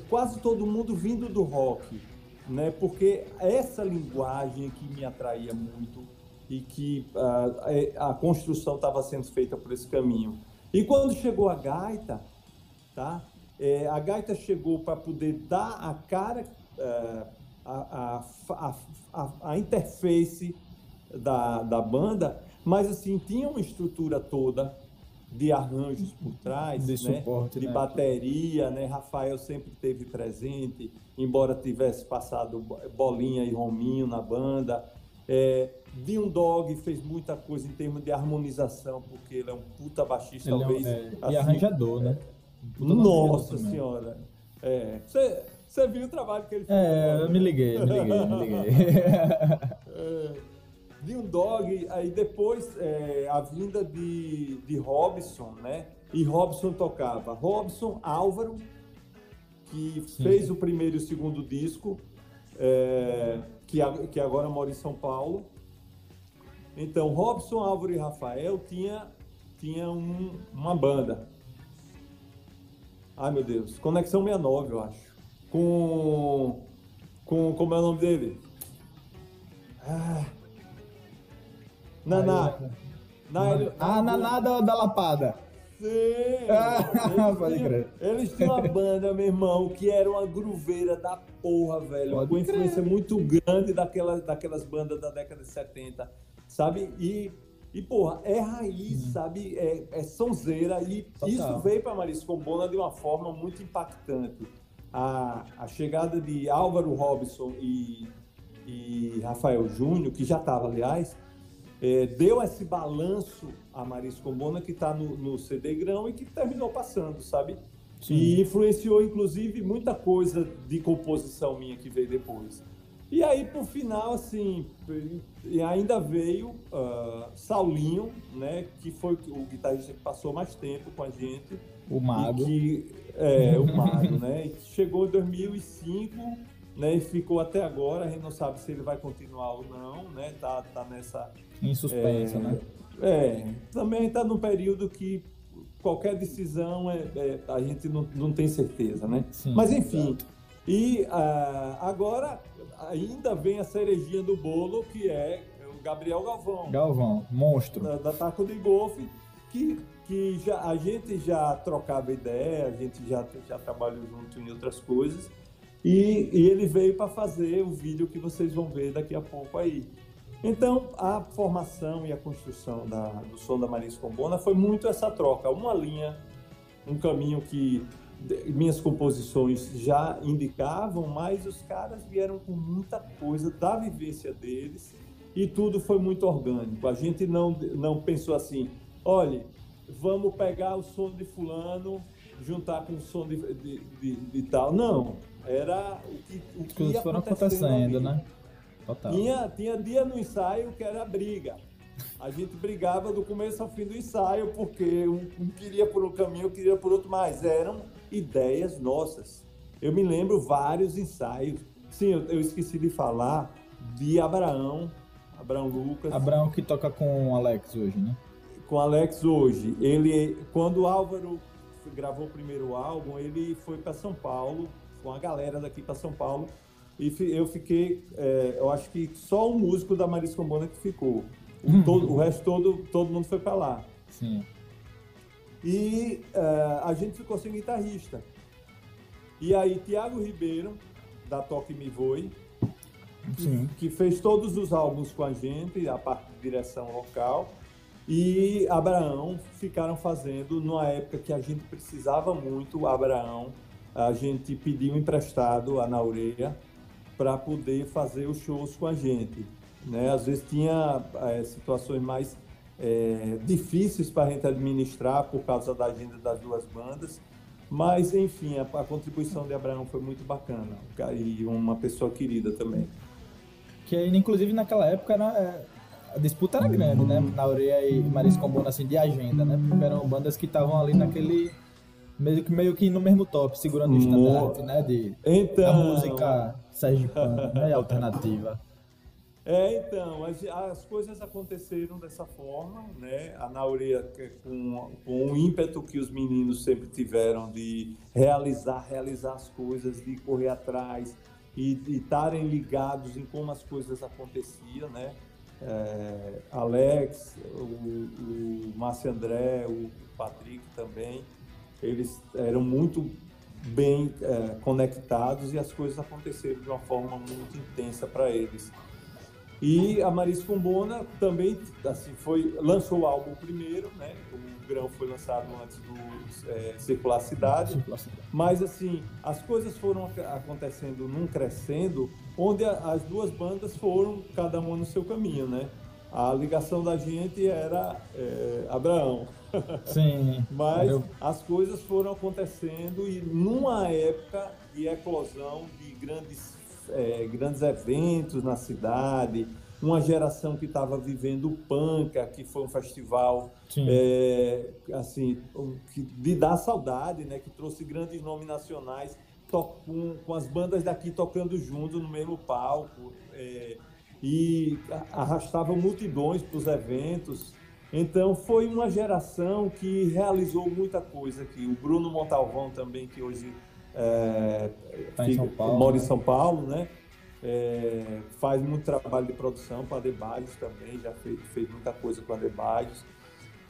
quase todo mundo vindo do rock, né? Porque essa linguagem que me atraía muito e que a, a construção estava sendo feita por esse caminho. E quando chegou a gaita, tá? É, a gaita chegou para poder dar a cara, é, a, a, a, a, interface da, da banda, mas assim, tinha uma estrutura toda de arranjos por trás, de, né? suporte, de né? bateria, né? Rafael sempre teve presente, embora tivesse passado Bolinha e Rominho na banda. É, um Dog fez muita coisa em termos de harmonização, porque ele é um puta baixista, ele talvez. É, um, é, assim, e arranjador, né? Nossa senhora. É. Você, você viu o trabalho que ele fez? É, eu me liguei, me liguei, me liguei. é. de um dog, aí depois é, a vinda de, de Robson, né? E Robson tocava. Robson, Álvaro, que Sim. fez o primeiro e o segundo disco, é, que, que agora mora em São Paulo. Então, Robson, Álvaro e Rafael tinha, tinha um, uma banda. Ai, meu Deus. Conexão 69, eu acho. Com. com como é o nome dele? Ah, Naná. Naná. Ah, Naná da, da Lapada. Sim! Ah, pode crer. Eles tinham uma banda, meu irmão, que era uma gruveira da porra, velho. Pode com influência muito grande daquelas, daquelas bandas da década de 70, sabe? E, e porra, é raiz, hum. sabe? É, é sonzeira. E Total. isso veio para Marisa Combona de uma forma muito impactante. A, a chegada de Álvaro Robson e, e Rafael Júnior, que já estava, aliás, é, deu esse balanço a Maris Combona que está no, no CD Grão e que terminou passando, sabe? Sim. E influenciou, inclusive, muita coisa de composição minha que veio depois. E aí, por final, assim, ainda veio uh, Saulinho, né, que foi o guitarrista que passou mais tempo com a gente. O Mago. Que, é, o Mago, né? Chegou em 2005, né, e ficou até agora. A gente não sabe se ele vai continuar ou não, né? Tá, tá nessa em suspensa, é, né? É, também está num período que qualquer decisão é, é, a gente não, não tem certeza, né? Sim, Mas enfim, exato. E uh, agora ainda vem a cerejinha do bolo, que é o Gabriel Galvão. Galvão, monstro. Da, da Taco de Golfe, que, que já, a gente já trocava ideia, a gente já, já trabalhou junto em outras coisas. E, e ele veio para fazer o vídeo que vocês vão ver daqui a pouco aí. Então, a formação e a construção da, do som da Marisa Combona foi muito essa troca. Uma linha, um caminho que minhas composições já indicavam, mas os caras vieram com muita coisa da vivência deles e tudo foi muito orgânico. A gente não, não pensou assim, olha, vamos pegar o som de fulano, juntar com o som de, de, de, de tal. Não, era o que, o que Tudo foram acontecendo, né? Total. Tinha, tinha dia no ensaio que era briga. A gente brigava do começo ao fim do ensaio, porque um, um queria por um caminho, outro queria por outro, mas eram ideias nossas. Eu me lembro vários ensaios. Sim, eu, eu esqueci de falar de Abraão, Abraão Lucas. Abraão que toca com o Alex hoje, né? Com o Alex hoje. Ele, quando o Álvaro gravou o primeiro álbum, ele foi para São Paulo, com a galera daqui para São Paulo, e eu fiquei, é, eu acho que só o músico da Marisa Combona que ficou. O, uhum. todo, o resto todo, todo mundo foi para lá. Sim. E é, a gente ficou sem guitarrista. E aí, Tiago Ribeiro, da Toque Me Voe, que, que, fez todos os álbuns com a gente, a parte de direção local, e Abraão ficaram fazendo, numa época que a gente precisava muito, Abraão, a gente pediu emprestado a Naureia, para poder fazer os shows com a gente. Né? Às vezes tinha é, situações mais é, difíceis para a gente administrar por causa da agenda das duas bandas, mas enfim, a, a, contribuição de Abraão foi muito bacana e uma pessoa querida também. Que inclusive naquela época era, é, a disputa era grande, né? Na Ureia e Maris Combona, assim, de agenda, né? Porque eram bandas que estavam ali naquele meio que, meio que no mesmo top, segurando o estandarte, né? De, então... Da música sergipana, né? Alternativa. É, então, as, as coisas aconteceram dessa forma, né? A Naurea, com, com o ímpeto que os meninos sempre tiveram de realizar, realizar as coisas, de correr atrás e estarem ligados em como as coisas aconteciam, né? É, Alex, o, o Márcio André, o Patrick também, eles eram muito bem é, conectados e as coisas aconteceram de uma forma muito intensa para eles. E a Marisa Combona também assim, foi, lançou o álbum primeiro, né? O Grão foi lançado antes do é, Circular Cidade. Mas assim, as coisas foram acontecendo num crescendo, onde as duas bandas foram cada uma no seu caminho, né? A ligação da gente era é, Abraão. Sim. Mas eu... as coisas foram acontecendo e numa época de eclosão de grandes, é, grandes eventos na cidade, uma geração que estava vivendo o Panca, que foi um festival é, assim de dar saudade, né? Que trouxe grandes nomes nacionais com, com as bandas daqui tocando junto no mesmo palco é, e arrastava multidões para os eventos. Então foi uma geração que realizou muita coisa aqui. O Bruno Montalvão também, que hoje é, tá em Paulo, mora né? em São Paulo, né? É, faz muito trabalho de produção para a Debajos também, já fez, fez muita coisa com a Debajos.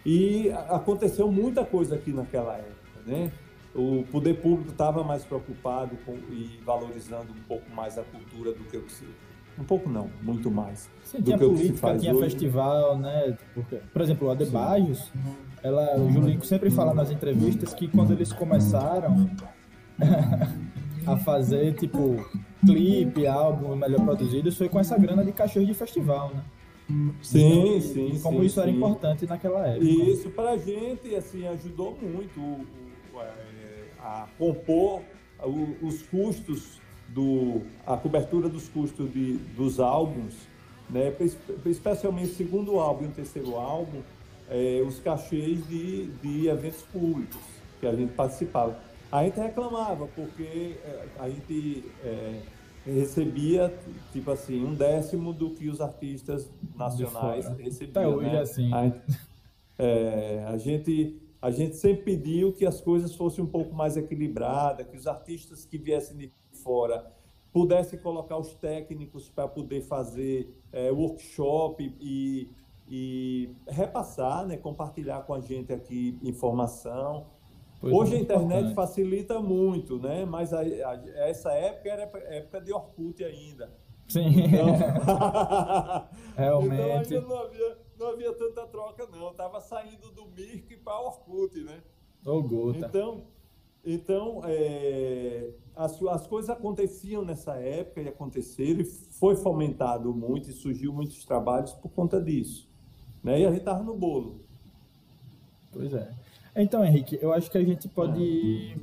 E aconteceu muita coisa aqui naquela época, né? O poder público estava mais preocupado com, e valorizando um pouco mais a cultura do que o que se um pouco não, muito mais. Sim, do tinha que política, faz tinha hoje. festival, né? Porque, por exemplo, a Debajos, ela, o Julinho sempre fala nas entrevistas que quando eles começaram a fazer, tipo, clipe, álbum melhor produzidos, foi com essa grana de cachorro de festival, né? Sim, então, sim, Como sim, isso era importante naquela época. Isso pra gente, assim, ajudou muito o, o, a, é, a compor os custos do a cobertura dos custos de, dos álbuns, né? especialmente o segundo álbum e o terceiro álbum, é, os cachês de, de eventos públicos que a gente participava. A gente reclamava porque é, a gente é, recebia tipo assim um décimo do que os artistas nacionais recebiam. Até hoje né? assim. A, é, a gente a gente sempre pediu que as coisas fossem um pouco mais equilibradas, que os artistas que viessem de fora pudesse colocar os técnicos para poder fazer é, workshop e, e repassar, né, compartilhar com a gente aqui informação. Pois Hoje a internet importante. facilita muito, né? Mas a, a, essa época era época de Orkut ainda. Sim. Então, Realmente. Então ainda não havia, não havia tanta troca, não. Estava saindo do Mirk para Orkut, né? Oh, gota. Então, então é, as, as coisas aconteciam nessa época e aconteceram e foi fomentado muito e surgiu muitos trabalhos por conta disso. Né? E a gente estava no bolo. Pois é. Então, Henrique, eu acho que a gente pode.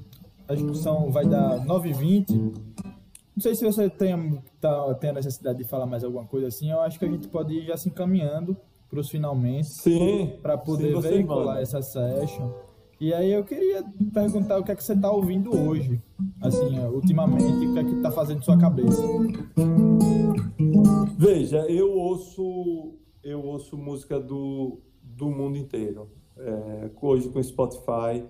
A discussão vai dar 9h20. Não sei se você tem, tá, tem a necessidade de falar mais alguma coisa assim. Eu acho que a gente pode ir já se encaminhando para os finalmente. Sim. Para poder sim, veicular essa session. E aí eu queria perguntar o que é que você está ouvindo hoje, assim, ultimamente, o que é que está fazendo sua cabeça? Veja, eu ouço, eu ouço música do, do mundo inteiro. É, hoje com Spotify,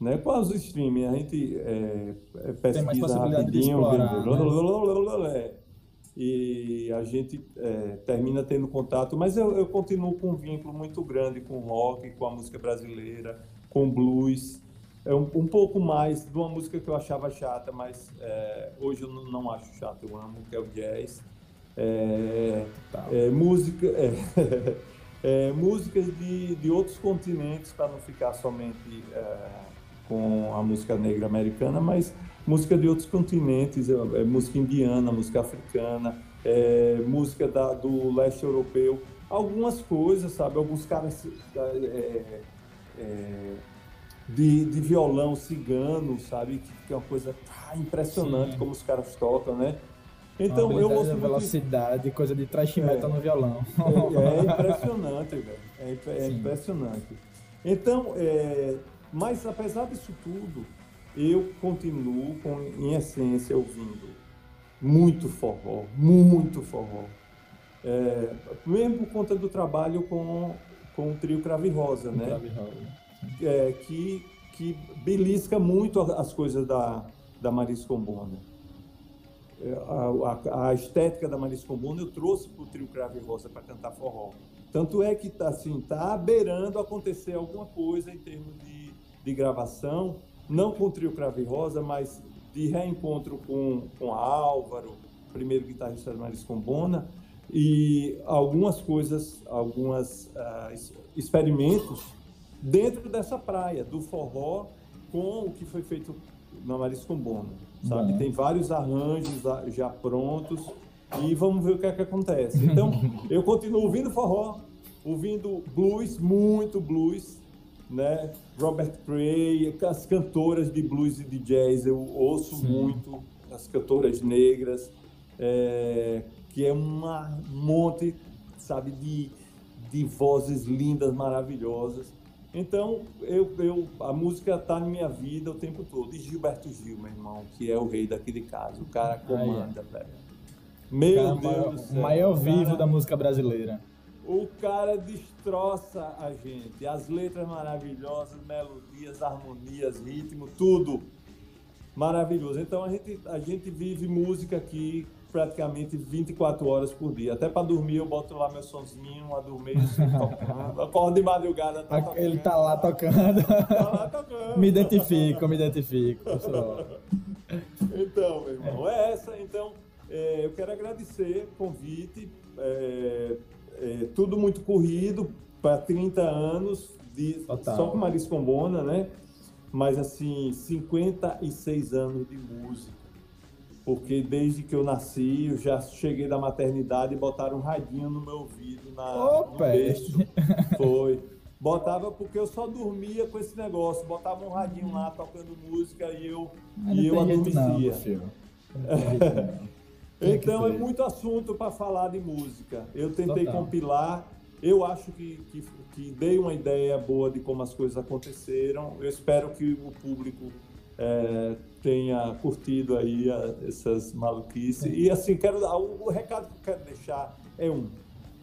né? Com os streaming, a gente é, pesquisa rapidinho, explorar, né? e a gente é, termina tendo contato, mas eu, eu continuo com um vínculo muito grande com o rock, com a música brasileira com blues. É um, um, pouco mais de uma música que eu achava chata, mas é, hoje eu não, não, acho chata, eu amo, que é o jazz. É, música, é, é, músicas de, de outros continentes, para não ficar somente é, com a música negra americana, mas música de outros continentes, música indiana, música africana, música da, do leste europeu. Algumas coisas, sabe? Alguns caras é, de, de, violão cigano, sabe? Que, que é uma coisa ah, impressionante Sim. como os caras tocam, né? Então, eu ouço velocidade, muito... coisa de trash metal é, no violão. É, é impressionante, velho. É, é impressionante. Então, é, mas apesar disso tudo, eu continuo, com, em essência, ouvindo muito forró, muito forró. É, mesmo por conta do trabalho com com o trio Crave Rosa, né? Crave Rosa. É, que, que belisca muito as coisas da, da Maris Combona. A, a, a, estética da Maris Combona eu trouxe para o trio Crave Rosa para cantar forró. Tanto é que está assim, tá beirando acontecer alguma coisa em termos de, de gravação, não com o trio Crave Rosa, mas de reencontro com, com Álvaro, primeiro guitarrista da Maris Combona, e algumas coisas, alguns uh, ah, experimentos dentro dessa praia, do forró, com o que foi feito na Marisco Bono, sabe? Tem vários arranjos já prontos e vamos ver o que é que acontece. Então, eu continuo ouvindo forró, ouvindo blues, muito blues, né? Robert Cray, as cantoras de blues e de jazz, eu ouço Sim. muito, as cantoras negras, é, que é um monte sabe, de, de vozes lindas, maravilhosas. Então, eu, eu, a música está na minha vida o tempo todo. E Gilberto Gil, meu irmão, que é o rei daqui de casa. O cara comanda, velho. Meu Cara, Deus maior, do céu. maior o vivo cara- da música brasileira. O cara destroça a gente. As letras maravilhosas, melodias, harmonias, ritmo, tudo maravilhoso. Então a gente, a gente vive música aqui praticamente 24 horas por dia. Até para dormir eu boto lá meu sonzinho, a dormir assim, tocando. Acordo de madrugada, tá tocando. Ele tá lá tocando. Tá lá tocando. me identifico, me identifico. Então, meu irmão, é essa. Então, é, eu quero agradecer o convite. É, é, tudo muito corrido para 30 anos, de, Total. só com Marisa Combona, né? Mas, assim, 56 anos de música. Porque desde que eu nasci, eu já cheguei da maternidade e botaram um radinho no meu ouvido, na, Ô, no berço. Foi. Botava porque eu só dormia com esse negócio. Botava um radinho lá tocando música e eu, e eu adormecia. que Então é muito assunto para falar de música. Eu tentei Total. compilar. Eu acho que, que, que dei uma ideia boa de como as coisas aconteceram. Eu espero que o público eh, tenha curtido aí a- essas maluquices. E assim, quero dar, o, o recado que eu quero deixar é um.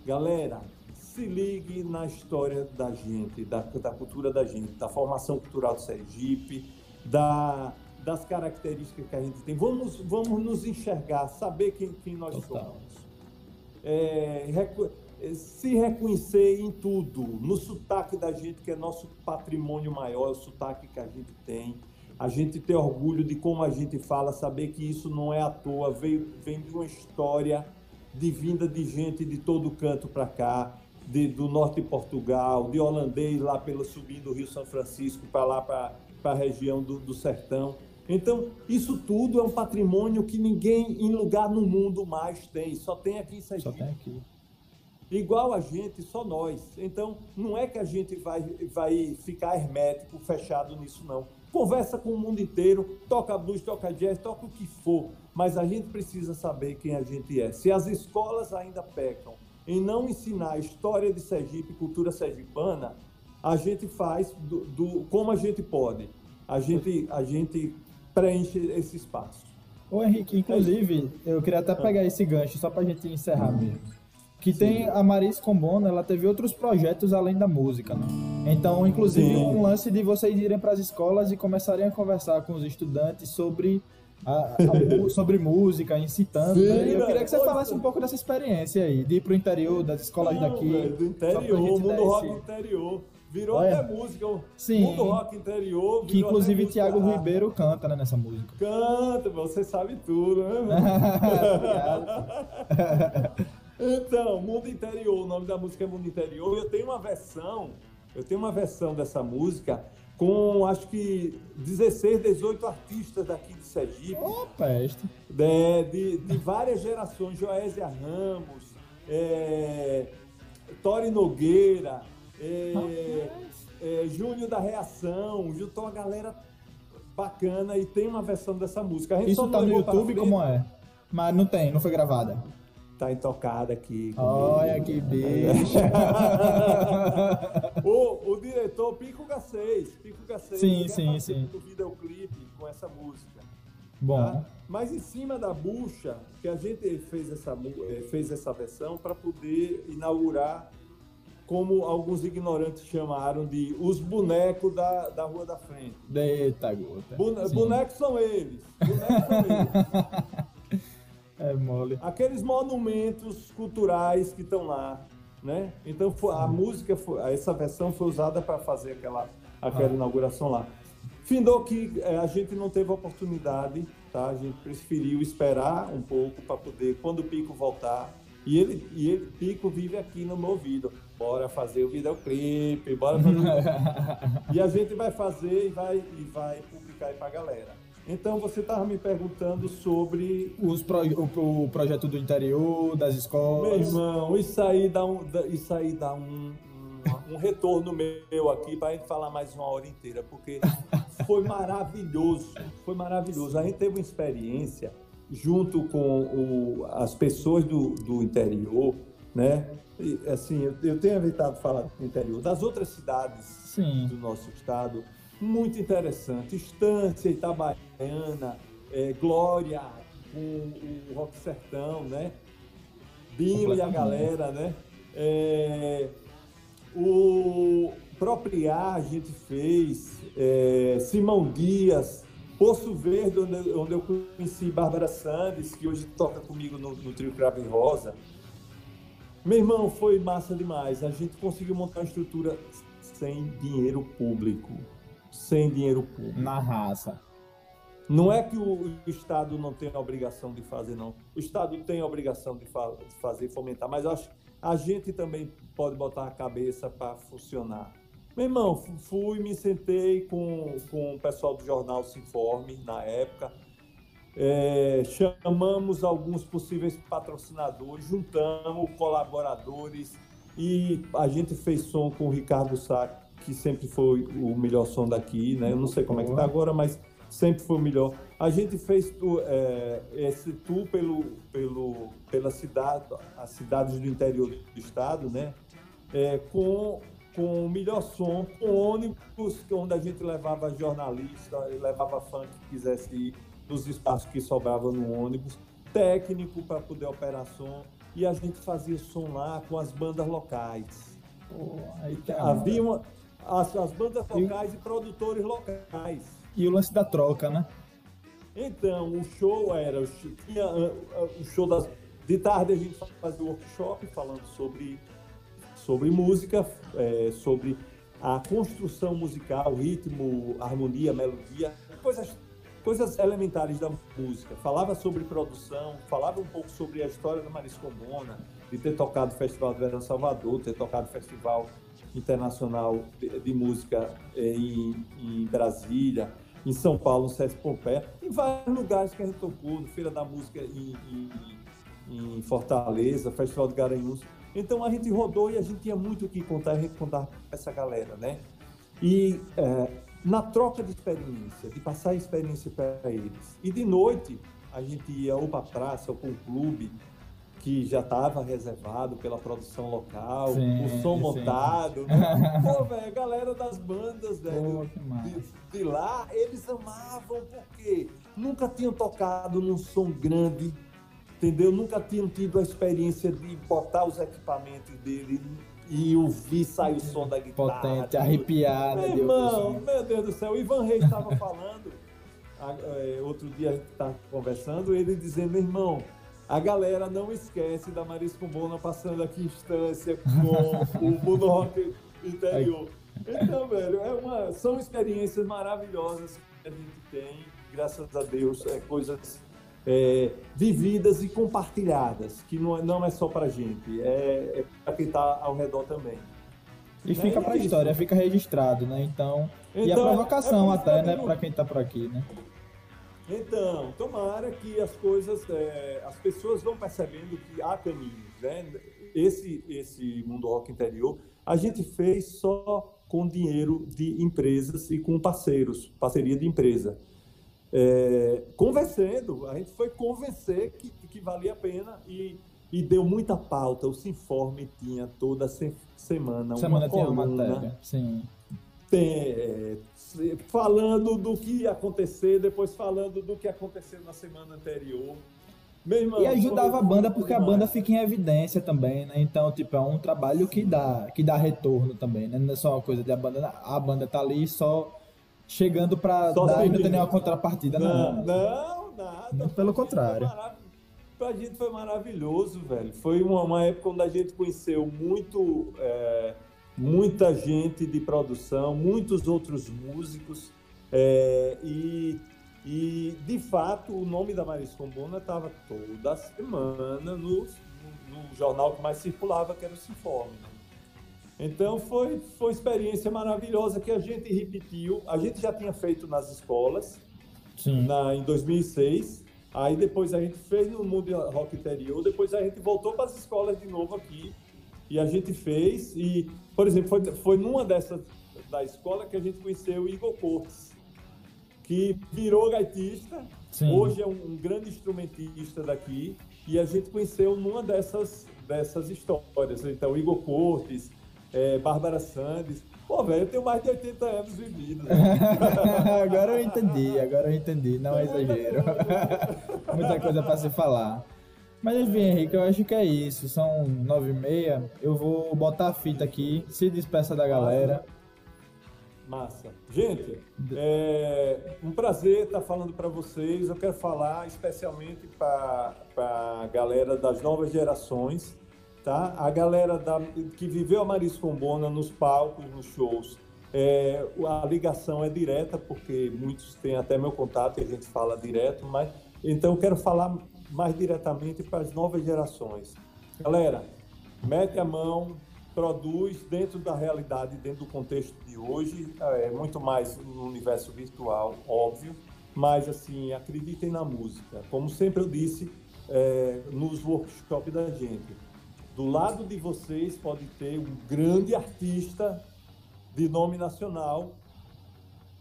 Galera, se ligue na história da gente, da, da cultura da gente, da formação cultural do Sergipe, da, das características que a gente tem. Vamos, vamos nos enxergar, saber quem, quem nós Total. somos. É, reco- é, se reconhecer em tudo, no sotaque da gente, que é nosso patrimônio maior, o sotaque que a gente tem. A gente ter orgulho de como a gente fala, saber que isso não é à toa, veio, vem de uma história de vinda de gente de todo canto para cá, de- do norte de Portugal, de holandês lá pelo subindo o Rio São Francisco para lá para a região do, do sertão. Então, isso tudo é um patrimônio que ninguém em lugar no mundo mais tem, só tem aqui em Só Sergipe. tem aqui. Igual a gente, só nós. Então, não é que a gente vai, vai ficar hermético, fechado nisso, não. Conversa com o mundo inteiro, toca blues, toca jazz, toca o que for, mas a gente precisa saber quem a gente é. Se as escolas ainda pecam em não ensinar a história de Sergipe, cultura sergipana, a gente faz do, do- como a gente pode. A gente, a gente preenche esse espaço. Ô Henrique, inclusive, eu queria até pegar esse gancho só pra gente encerrar mesmo. Que tem a Maris Combona, ela teve outros projetos além da música, né? Então, inclusive, Sim. um lance de vocês irem para as escolas e começarem a conversar com os estudantes sobre, a, a sobre música, incitando. Sim, né? Eu queria que você falasse um pouco dessa experiência aí, de ir pro interior, das escolas daqui. velho, do interior, mundo dar rock interior. Virou Olha. até música. Sim. Mundo rock interior. Que inclusive Tiago rap. Ribeiro canta né, nessa música. Canta, você sabe tudo, né? Então, Mundo Interior, o nome da música é Mundo Interior. Eu tenho uma versão, eu tenho uma versão dessa música com acho que 16, 18 artistas daqui de Sergipe, Ô, peste. de, de, de várias gerações, Joésia Ramos, é, Tori Nogueira, é, é, Júnior da Reação, juntou uma galera bacana e tem uma versão dessa música. A gente só Isso tá no YouTube, frente. como é? Mas não tem, não foi gravada. Tá intocada aqui. comigo. Olha que bicho. o, o diretor Pico G6. Pico G6 Sim, quer sim, sim. um videoclipe com essa música. Bom, tá? Mas em cima da bucha, que a gente fez essa, eh, fez essa versão para poder inaugurar, como alguns ignorantes chamaram de os bonecos da, da Rua da Frente. eita gota. Bone- Sim. bonecos são eles. Bonecos são eles. É mole. aqueles monumentos culturais que estão lá, né? Então a música, essa versão foi usada para fazer aquela, aquela Ah. inauguração lá. Findou que eh, a gente não teve oportunidade, tá? A gente preferiu esperar um pouco para poder, quando o Pico voltar, e ele, e ele, Pico vive aqui no meu ouvido. Bora fazer o videoclipe, bora fazer. e a gente vai fazer e vai, e vai publicar aí pra galera. Então você estava me perguntando sobre Os pro- o, o projeto do interior, das Meu escolas. irmão, isso aí dá um, isso aí dá um, um, um retorno meu aqui para a gente falar mais uma hora inteira, porque foi maravilhoso, foi maravilhoso. A gente teve uma experiência junto com o- as pessoas do, do interior né? E, assim, eu, eu tenho evitado falar do interior. Das outras cidades Sim. do nosso estado, muito interessante. Estância, Itabaiana, é, Glória, com o Rock Sertão, né? Binho e a galera, né? É, o Propriar a gente fez, é, Simão Dias, Poço Verde, onde, onde, eu conheci Bárbara Sandes, que hoje toca comigo no, no Trio Cravo Rosa. Meu irmão, foi massa demais. A gente conseguiu montar uma estrutura sem dinheiro público. Sem dinheiro público. Na raça. Não é que o Estado não tem a obrigação de fazer, não. O Estado tem a obrigação de, fa de fazer, fomentar, mas acho que a gente também pode botar a cabeça para funcionar. Meu irmão, fui, me sentei com, com o pessoal do jornal Se Informe na época, é, chamamos alguns possíveis patrocinadores, juntamos colaboradores e a gente fez som com o Ricardo Sá, que sempre foi o melhor som daqui, né? Eu não sei como é que tá agora, mas sempre foi o melhor. A gente fez é, esse tour pelo, pelo, pela cidade, as cidades do interior do estado, né? É, com, com o melhor som, com ônibus, onde a gente levava jornalista, levava fã que quisesse ir nos espaços que sobravam no ônibus, técnico para poder operar som, e a gente fazia som lá com as bandas locais. Pô, aí Havia uma, as, as bandas locais e... e produtores locais. E o lance da troca, né? Então, o show era, tinha o show das, de tarde a gente fazia o workshop falando sobre, sobre música, é, sobre a construção musical, ritmo, harmonia, melodia, coisas, coisas elementares da música. Falava sobre produção, falava um pouco sobre a história da Maris Combona, de ter tocado o Festival do Verão Salvador, ter tocado o Festival Internacional de, de Música é, em, em Brasília, em São Paulo, no Sesc Pompeia, em vários lugares que a gente tocou, no Feira da Música em, em, em Fortaleza, Festival de Garanhuns. Então a gente rodou e a gente tinha muito o que contar, a gente contava essa galera, né? E é, na troca de experiência, de passar a experiência para eles. E de noite a gente ia ou para a praça ou para um clube que já estava reservado pela produção local, sim, o som sim. montado. Né? Pô, velho, a galera das bandas, velho, de, de, lá, eles amavam porque nunca tinham tocado num som grande, entendeu? Nunca tinham tido a experiência de botar os equipamentos dele e ouvir sair o som da guitarra. Potente, arrepiado. Meu irmão, meu Deus do céu, o Ivan Reis estava falando, é, outro dia a gente estava conversando, ele dizendo, meu irmão, a galera não esquece da Marisco Bona passando aqui instância com o Mundo Rock interior. Então, velho, é uma, são experiências maravilhosas que a gente tem, graças a Deus, é, coisas é, vividas e compartilhadas, que não, é, não é só pra gente, é, é para quem está ao redor também. E né? fica para a história, fica registrado, né? Então, então e a então, provocação é até, né, para quem está por aqui, né? Então, tomara que as coisas, é, as pessoas vão percebendo que há caminhos, né? Esse, esse mundo rock interior, a gente fez só com dinheiro de empresas e com parceiros, parceria de empresa. É, convencendo, a gente foi convencer que, que valia a pena e, e deu muita pauta. O Sinforme tinha toda semana, semana uma coluna. Uma matéria, sim. Tem, é, falando do que ia acontecer, depois falando do que aconteceu na semana anterior. Irmão, e ajudava a banda porque a banda fica em evidência também, né? Então, tipo, é um trabalho que dá, que dá retorno também, né? Não é só uma coisa de a banda, a banda tá ali só chegando para dar e não tem nenhuma contrapartida, não. Não, não nada. Muito pelo contrário. Pra gente foi maravilhoso, velho. Foi uma, uma época onde a gente conheceu muito é, muita gente de produção, muitos outros músicos. É, e, e, de fato, o nome da Marisa Combona estava toda semana no, no, no, jornal que mais circulava, que era o Sinforme. Então, foi, foi uma experiência maravilhosa que a gente repetiu. A gente já tinha feito nas escolas, na, em 2006. Aí depois a gente fez no Mundo Rock Interior, depois a gente voltou para as escolas de novo aqui e a gente fez, e, por exemplo, foi, foi numa dessas da escola que a gente conheceu o Igor Cortes, que virou gaitista, Sim. hoje é um, um, grande instrumentista daqui, e a gente conheceu numa dessas, dessas histórias. Então, Igor Cortes, é, Bárbara Sandes. Pô, velho, eu tenho mais de 80 anos vividos. Agora eu entendi, agora eu entendi, não é exagero. Muita coisa para se falar. Mas enfim, Henrique, eu acho que é isso. São nove e meia. Eu vou botar a fita aqui. Se despeça da galera. Massa. Gente, é um prazer estar falando para vocês. Eu quero falar especialmente para a galera das novas gerações, tá? A galera da, que viveu a Maris Combona nos palcos, nos shows. É, a ligação é direta, porque muitos têm até meu contato e a gente fala direto, mas então eu quero falar mais diretamente para as novas gerações. Galera, mete a mão, produz dentro da realidade, dentro do contexto de hoje, é muito mais no universo virtual, óbvio, mas assim, acreditem na música. Como sempre eu disse é, nos workshops da gente, do lado de vocês pode ter um grande artista de nome nacional,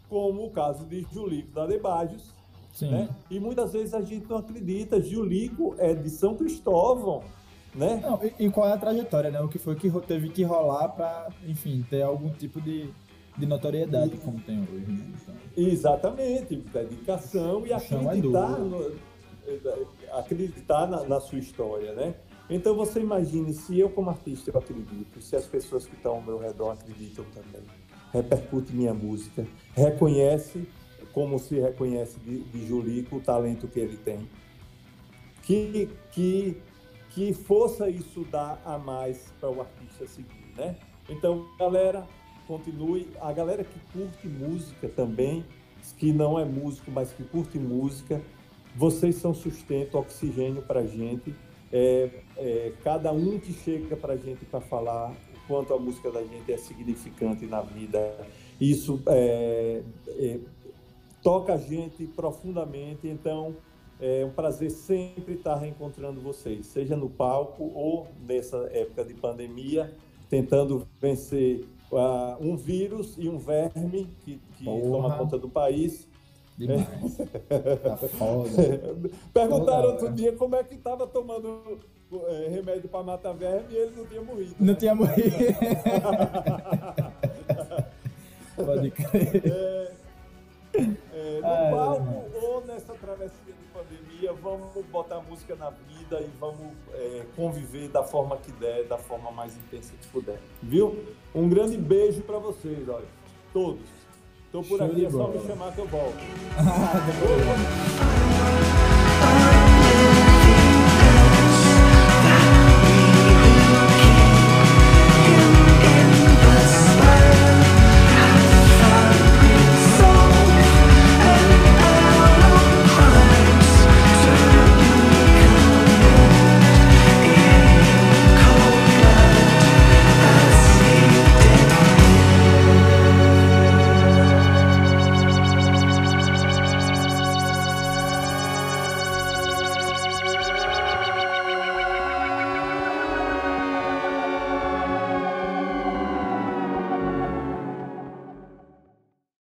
como o caso de Julico da Debajos, Sim. Né? E muitas vezes a gente não acredita. Julico é de São Cristóvão, né? Não, e, e, qual é a trajetória, né? O que foi que teve que rolar para, enfim, ter algum tipo de, de notoriedade e, como tem hoje. Né? Então, exatamente, dedicação e é acreditar, é no, acreditar na, na, sua história, né? Então você imagine se eu como artista eu acredito, se as pessoas que estão ao meu redor acreditam também, repercute minha música, reconhece como se reconhece de, de Julico o talento que ele tem. Que, que, que força isso dá a mais para o artista seguir, né? Então, galera, continue. A galera que curte música também, que não é músico, mas que curte música, vocês são sustento, oxigênio para a gente. É, é, cada um que chega para a gente para falar o quanto a música da gente é significante na vida, isso é, é toca a gente profundamente. Então, é um prazer sempre estar reencontrando vocês, seja no palco ou nessa época de pandemia, tentando vencer uh, um vírus e um verme que, que toma conta do país. Demais. tá foda. Perguntaram outro dia como é que estava tomando é, remédio para matar verme e ele não tinha morrido. Não né? tinha morrido. Pode crer. É, é, no Ai, palco ou nessa travessia de pandemia, vamos botar música na vida e vamos é, conviver da forma que der, da forma mais intensa que puder. Viu? Um grande beijo para vocês, olha. Todos. Estou por Show aqui, é só me chamar que eu volto.